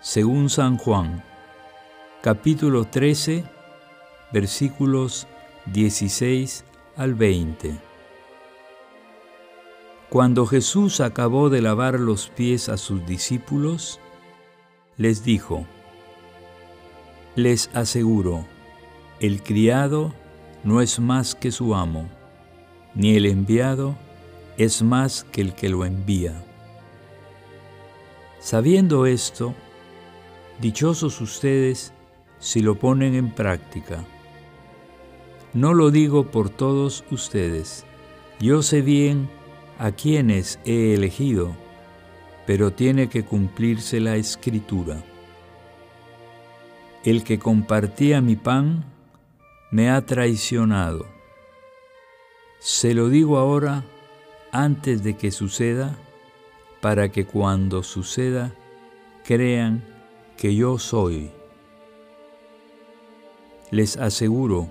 según San Juan, capítulo 13, versículos 16 al 20. Cuando Jesús acabó de lavar los pies a sus discípulos, les dijo, Les aseguro, el criado no es más que su amo, ni el enviado es más que el que lo envía. Sabiendo esto, dichosos ustedes si lo ponen en práctica. No lo digo por todos ustedes. Yo sé bien a quienes he elegido, pero tiene que cumplirse la escritura. El que compartía mi pan me ha traicionado. Se lo digo ahora antes de que suceda para que cuando suceda crean que yo soy. Les aseguro,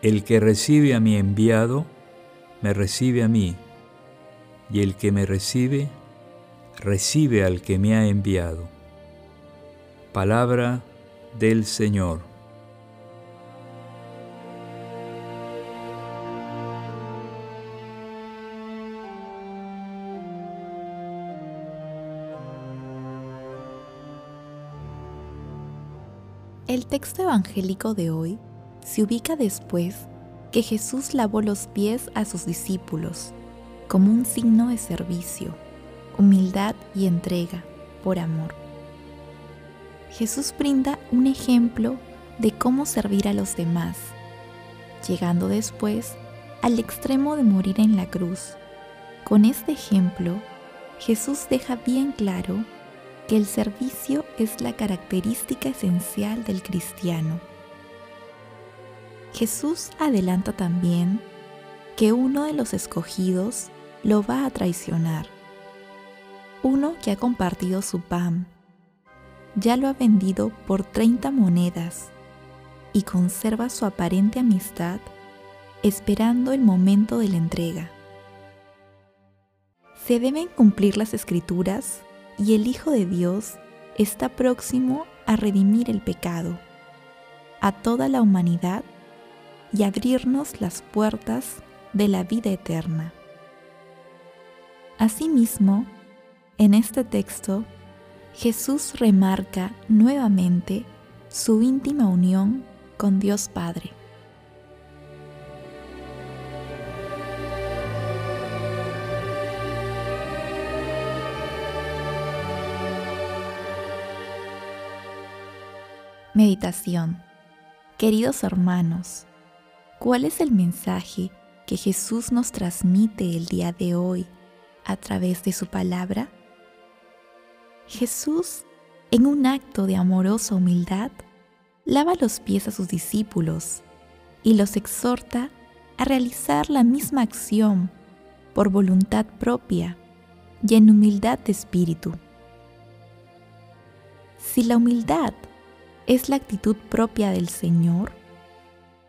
el que recibe a mi enviado, me recibe a mí, y el que me recibe, recibe al que me ha enviado. Palabra del Señor. El texto evangélico de hoy se ubica después que Jesús lavó los pies a sus discípulos como un signo de servicio, humildad y entrega por amor. Jesús brinda un ejemplo de cómo servir a los demás, llegando después al extremo de morir en la cruz. Con este ejemplo, Jesús deja bien claro que el servicio es la característica esencial del cristiano. Jesús adelanta también que uno de los escogidos lo va a traicionar. Uno que ha compartido su pan, ya lo ha vendido por 30 monedas y conserva su aparente amistad esperando el momento de la entrega. Se deben cumplir las escrituras y el Hijo de Dios está próximo a redimir el pecado, a toda la humanidad y abrirnos las puertas de la vida eterna. Asimismo, en este texto, Jesús remarca nuevamente su íntima unión con Dios Padre. Meditación Queridos hermanos, ¿cuál es el mensaje que Jesús nos transmite el día de hoy a través de su palabra? Jesús, en un acto de amorosa humildad, lava los pies a sus discípulos y los exhorta a realizar la misma acción por voluntad propia y en humildad de espíritu. Si la humildad es la actitud propia del Señor,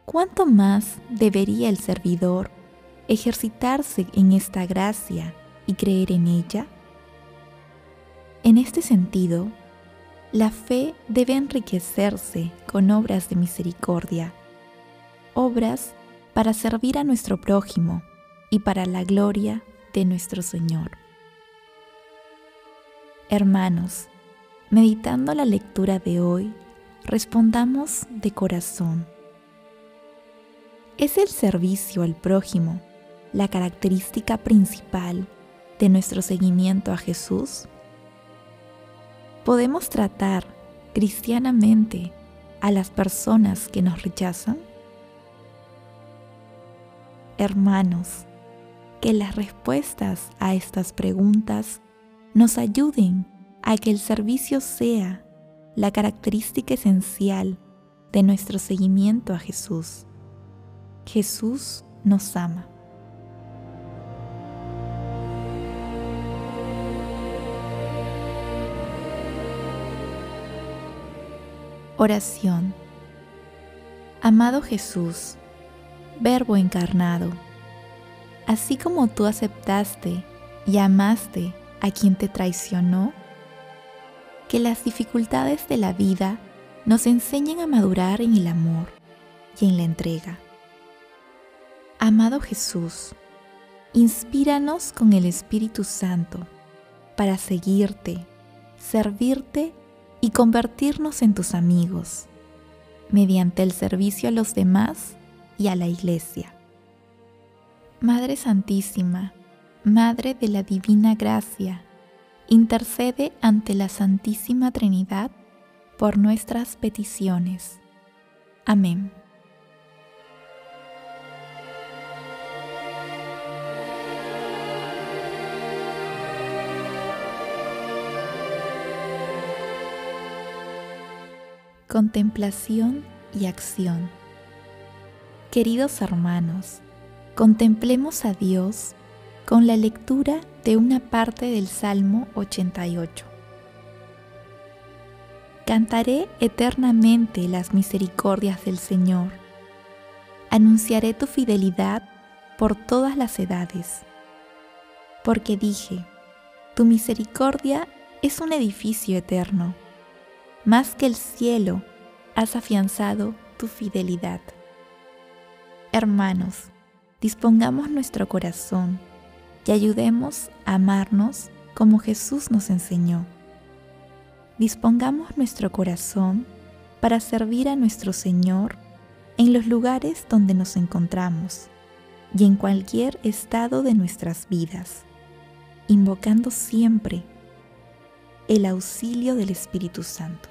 ¿cuánto más debería el servidor ejercitarse en esta gracia y creer en ella? En este sentido, la fe debe enriquecerse con obras de misericordia, obras para servir a nuestro prójimo y para la gloria de nuestro Señor. Hermanos, meditando la lectura de hoy, respondamos de corazón. ¿Es el servicio al prójimo la característica principal de nuestro seguimiento a Jesús? ¿Podemos tratar cristianamente a las personas que nos rechazan? Hermanos, que las respuestas a estas preguntas nos ayuden a que el servicio sea la característica esencial de nuestro seguimiento a Jesús. Jesús nos ama. Oración. Amado Jesús, Verbo encarnado, así como tú aceptaste y amaste a quien te traicionó, que las dificultades de la vida nos enseñen a madurar en el amor y en la entrega. Amado Jesús, inspíranos con el Espíritu Santo para seguirte, servirte y convertirnos en tus amigos, mediante el servicio a los demás y a la Iglesia. Madre Santísima, Madre de la Divina Gracia, intercede ante la Santísima Trinidad por nuestras peticiones. Amén. Contemplación y acción. Queridos hermanos, contemplemos a Dios con la lectura de una parte del Salmo 88. Cantaré eternamente las misericordias del Señor. Anunciaré tu fidelidad por todas las edades. Porque dije, tu misericordia es un edificio eterno. Más que el cielo, has afianzado tu fidelidad. Hermanos, dispongamos nuestro corazón y ayudemos a amarnos como Jesús nos enseñó. Dispongamos nuestro corazón para servir a nuestro Señor en los lugares donde nos encontramos y en cualquier estado de nuestras vidas, invocando siempre el auxilio del Espíritu Santo.